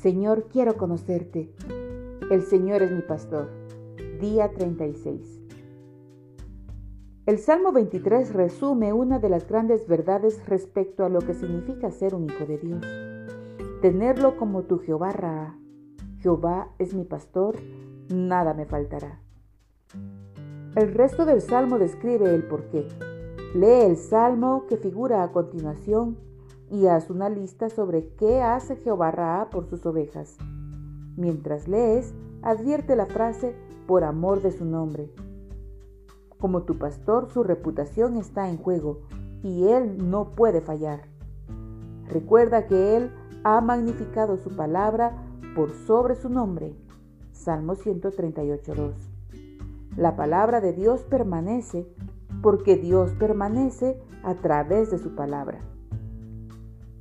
Señor, quiero conocerte. El Señor es mi pastor. Día 36. El Salmo 23 resume una de las grandes verdades respecto a lo que significa ser un hijo de Dios. Tenerlo como tu Jehová Ra. Jehová es mi pastor, nada me faltará. El resto del Salmo describe el porqué. Lee el Salmo que figura a continuación y haz una lista sobre qué hace Jehová Ra por sus ovejas. Mientras lees, advierte la frase por amor de su nombre. Como tu pastor, su reputación está en juego y él no puede fallar. Recuerda que él ha magnificado su palabra por sobre su nombre. Salmo 138.2. La palabra de Dios permanece porque Dios permanece a través de su palabra.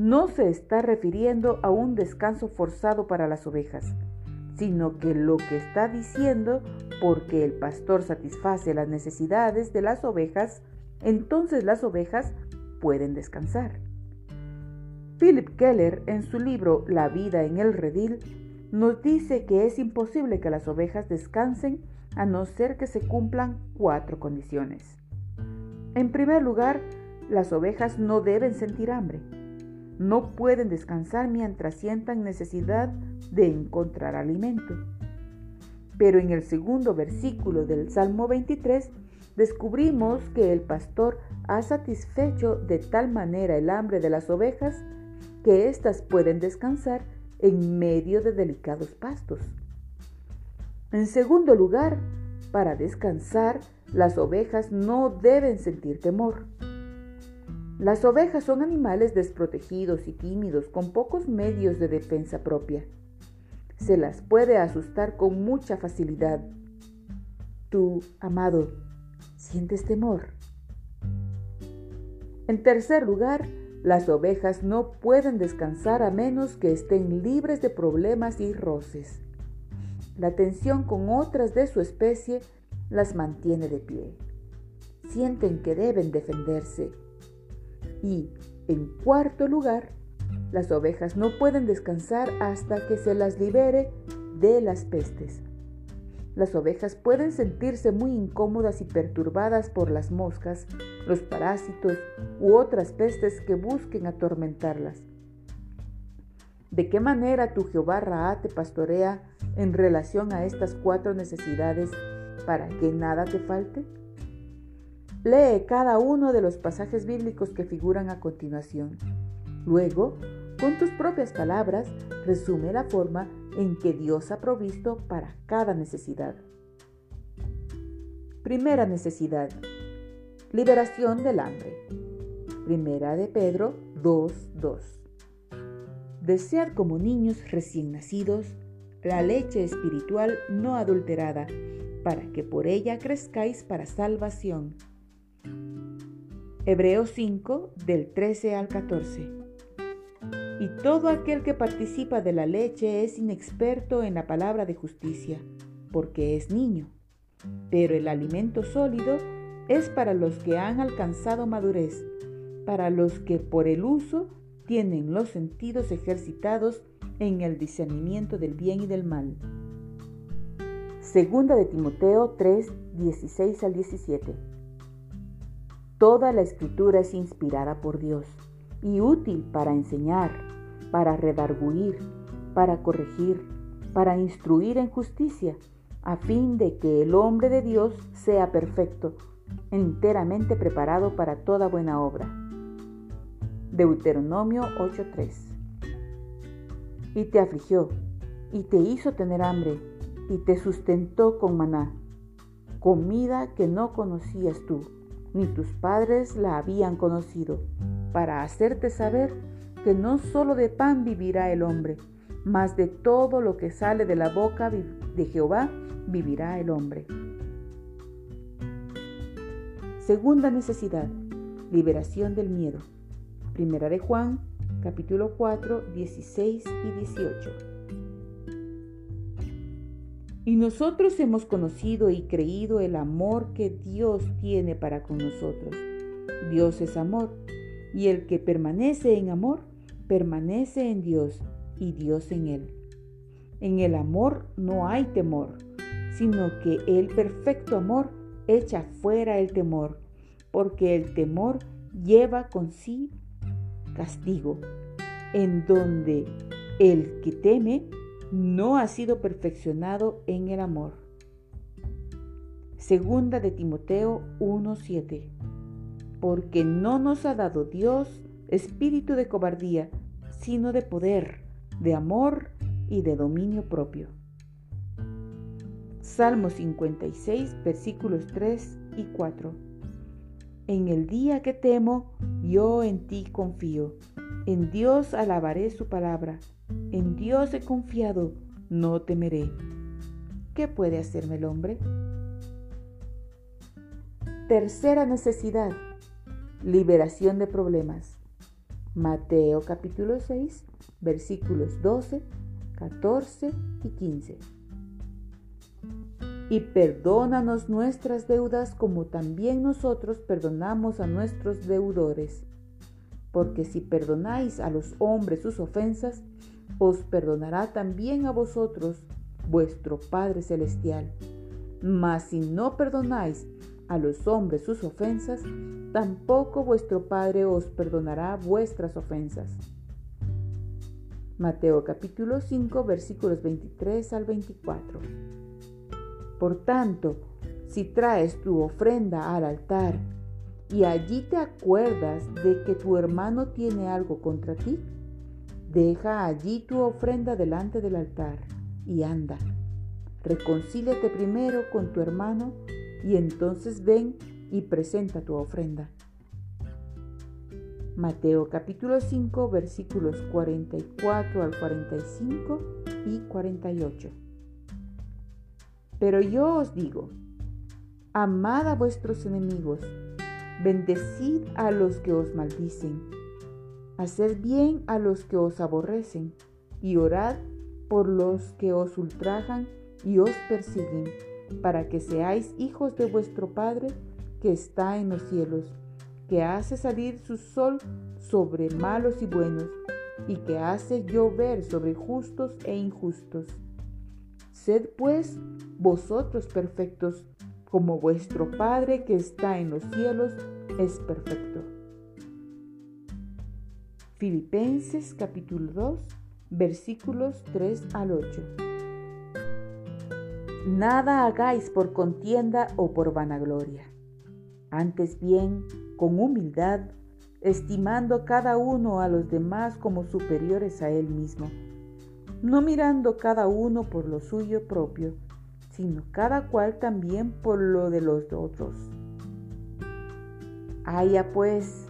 no se está refiriendo a un descanso forzado para las ovejas, sino que lo que está diciendo, porque el pastor satisface las necesidades de las ovejas, entonces las ovejas pueden descansar. Philip Keller, en su libro La vida en el redil, nos dice que es imposible que las ovejas descansen a no ser que se cumplan cuatro condiciones. En primer lugar, las ovejas no deben sentir hambre no pueden descansar mientras sientan necesidad de encontrar alimento. Pero en el segundo versículo del Salmo 23 descubrimos que el pastor ha satisfecho de tal manera el hambre de las ovejas que éstas pueden descansar en medio de delicados pastos. En segundo lugar, para descansar, las ovejas no deben sentir temor. Las ovejas son animales desprotegidos y tímidos con pocos medios de defensa propia. Se las puede asustar con mucha facilidad. Tú, amado, sientes temor. En tercer lugar, las ovejas no pueden descansar a menos que estén libres de problemas y roces. La tensión con otras de su especie las mantiene de pie. Sienten que deben defenderse y, en cuarto lugar, las ovejas no pueden descansar hasta que se las libere de las pestes. Las ovejas pueden sentirse muy incómodas y perturbadas por las moscas, los parásitos u otras pestes que busquen atormentarlas. ¿De qué manera tu Jehová Raá te pastorea en relación a estas cuatro necesidades para que nada te falte? Lee cada uno de los pasajes bíblicos que figuran a continuación. Luego, con tus propias palabras, resume la forma en que Dios ha provisto para cada necesidad. Primera necesidad. Liberación del hambre. Primera de Pedro 2.2. Desead como niños recién nacidos la leche espiritual no adulterada, para que por ella crezcáis para salvación Hebreos 5 del 13 al 14. Y todo aquel que participa de la leche es inexperto en la palabra de justicia, porque es niño. Pero el alimento sólido es para los que han alcanzado madurez, para los que por el uso tienen los sentidos ejercitados en el discernimiento del bien y del mal. Segunda de Timoteo 3, 16 al 17. Toda la escritura es inspirada por Dios y útil para enseñar, para redarguir, para corregir, para instruir en justicia, a fin de que el hombre de Dios sea perfecto, enteramente preparado para toda buena obra. Deuteronomio 8:3 Y te afligió, y te hizo tener hambre, y te sustentó con maná, comida que no conocías tú, ni tus padres la habían conocido, para hacerte saber que no solo de pan vivirá el hombre, mas de todo lo que sale de la boca de Jehová vivirá el hombre. Segunda necesidad, liberación del miedo. Primera de Juan, capítulo 4, 16 y 18. Y nosotros hemos conocido y creído el amor que Dios tiene para con nosotros. Dios es amor, y el que permanece en amor, permanece en Dios y Dios en él. En el amor no hay temor, sino que el perfecto amor echa fuera el temor, porque el temor lleva con sí castigo, en donde el que teme no ha sido perfeccionado en el amor. Segunda de Timoteo 1:7. Porque no nos ha dado Dios espíritu de cobardía, sino de poder, de amor y de dominio propio. Salmo 56, versículos 3 y 4. En el día que temo, yo en ti confío. En Dios alabaré su palabra. En Dios he confiado, no temeré. ¿Qué puede hacerme el hombre? Tercera necesidad, liberación de problemas. Mateo capítulo 6, versículos 12, 14 y 15. Y perdónanos nuestras deudas como también nosotros perdonamos a nuestros deudores. Porque si perdonáis a los hombres sus ofensas, os perdonará también a vosotros vuestro Padre Celestial. Mas si no perdonáis a los hombres sus ofensas, tampoco vuestro Padre os perdonará vuestras ofensas. Mateo capítulo 5 versículos 23 al 24. Por tanto, si traes tu ofrenda al altar y allí te acuerdas de que tu hermano tiene algo contra ti, deja allí tu ofrenda delante del altar y anda. Reconcíliate primero con tu hermano y entonces ven y presenta tu ofrenda. Mateo capítulo 5 versículos 44 al 45 y 48. Pero yo os digo, amad a vuestros enemigos, bendecid a los que os maldicen, haced bien a los que os aborrecen, y orad por los que os ultrajan y os persiguen para que seáis hijos de vuestro Padre que está en los cielos, que hace salir su sol sobre malos y buenos, y que hace llover sobre justos e injustos. Sed pues vosotros perfectos, como vuestro Padre que está en los cielos es perfecto. Filipenses capítulo 2 versículos 3 al 8. Nada hagáis por contienda o por vanagloria. Antes bien, con humildad, estimando cada uno a los demás como superiores a él mismo, no mirando cada uno por lo suyo propio, sino cada cual también por lo de los otros. Haya pues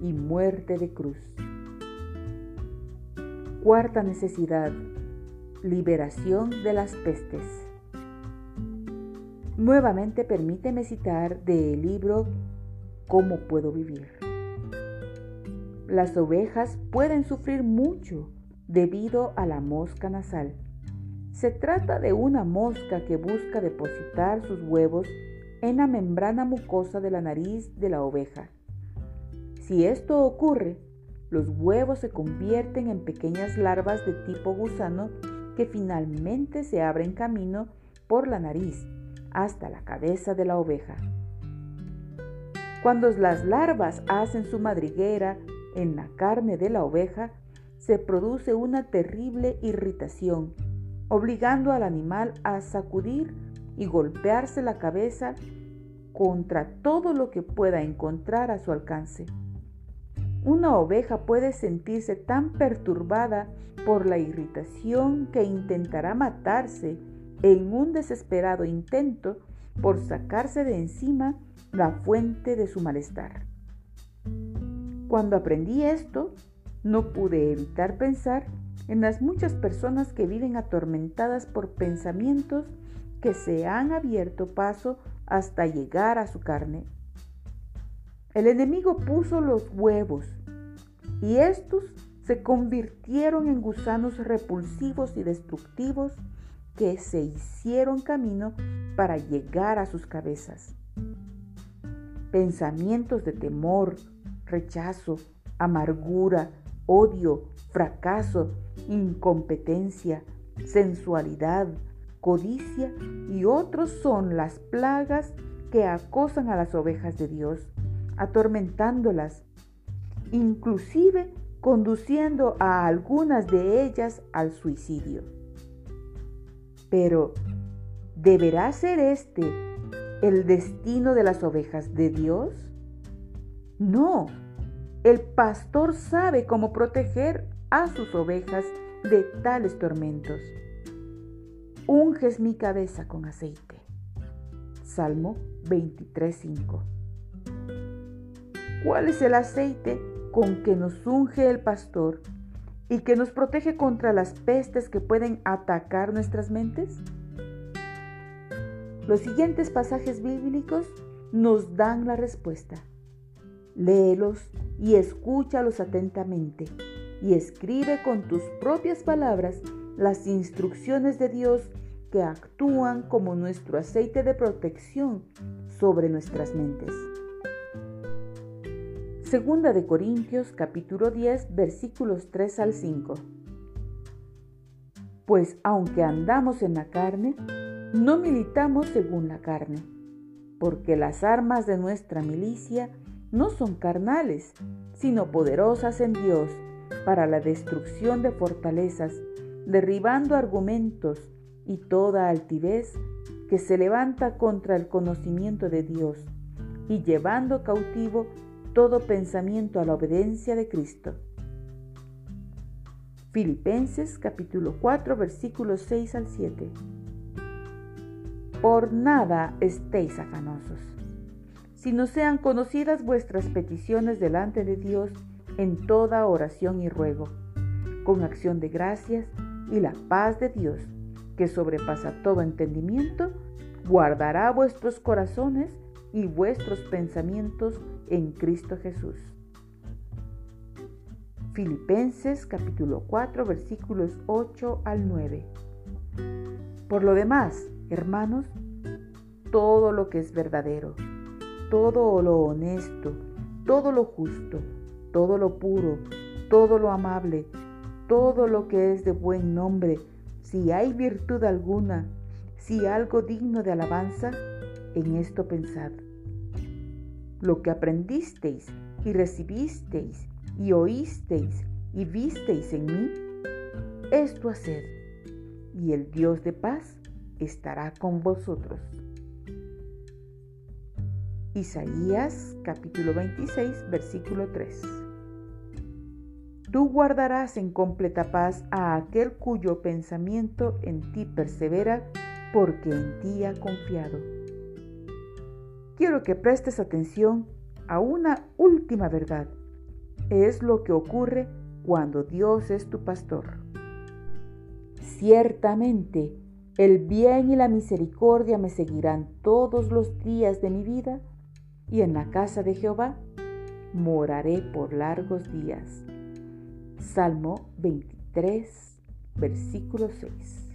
y muerte de cruz. Cuarta necesidad, liberación de las pestes. Nuevamente permíteme citar del libro ¿Cómo puedo vivir? Las ovejas pueden sufrir mucho debido a la mosca nasal. Se trata de una mosca que busca depositar sus huevos en la membrana mucosa de la nariz de la oveja. Si esto ocurre, los huevos se convierten en pequeñas larvas de tipo gusano que finalmente se abren camino por la nariz hasta la cabeza de la oveja. Cuando las larvas hacen su madriguera en la carne de la oveja, se produce una terrible irritación, obligando al animal a sacudir y golpearse la cabeza contra todo lo que pueda encontrar a su alcance. Una oveja puede sentirse tan perturbada por la irritación que intentará matarse en un desesperado intento por sacarse de encima la fuente de su malestar. Cuando aprendí esto, no pude evitar pensar en las muchas personas que viven atormentadas por pensamientos que se han abierto paso hasta llegar a su carne. El enemigo puso los huevos y estos se convirtieron en gusanos repulsivos y destructivos que se hicieron camino para llegar a sus cabezas. Pensamientos de temor, rechazo, amargura, odio, fracaso, incompetencia, sensualidad, codicia y otros son las plagas que acosan a las ovejas de Dios atormentándolas, inclusive conduciendo a algunas de ellas al suicidio. Pero, ¿deberá ser este el destino de las ovejas de Dios? No, el pastor sabe cómo proteger a sus ovejas de tales tormentos. Unges mi cabeza con aceite. Salmo 23.5 ¿Cuál es el aceite con que nos unge el pastor y que nos protege contra las pestes que pueden atacar nuestras mentes? Los siguientes pasajes bíblicos nos dan la respuesta. Léelos y escúchalos atentamente y escribe con tus propias palabras las instrucciones de Dios que actúan como nuestro aceite de protección sobre nuestras mentes. Segunda de Corintios capítulo 10 versículos 3 al 5. Pues aunque andamos en la carne, no militamos según la carne, porque las armas de nuestra milicia no son carnales, sino poderosas en Dios para la destrucción de fortalezas, derribando argumentos y toda altivez que se levanta contra el conocimiento de Dios, y llevando cautivo todo pensamiento a la obediencia de Cristo. Filipenses capítulo 4 versículos 6 al 7. Por nada estéis afanosos, sino sean conocidas vuestras peticiones delante de Dios en toda oración y ruego, con acción de gracias y la paz de Dios, que sobrepasa todo entendimiento, guardará vuestros corazones y vuestros pensamientos en Cristo Jesús. Filipenses capítulo 4 versículos 8 al 9. Por lo demás, hermanos, todo lo que es verdadero, todo lo honesto, todo lo justo, todo lo puro, todo lo amable, todo lo que es de buen nombre, si hay virtud alguna, si algo digno de alabanza, en esto pensad lo que aprendisteis y recibisteis y oísteis y visteis en mí, esto haced, y el Dios de paz estará con vosotros. Isaías capítulo 26 versículo 3. Tú guardarás en completa paz a aquel cuyo pensamiento en ti persevera, porque en ti ha confiado quiero que prestes atención a una última verdad. Es lo que ocurre cuando Dios es tu pastor. Ciertamente, el bien y la misericordia me seguirán todos los días de mi vida, y en la casa de Jehová moraré por largos días. Salmo 23, versículo 6.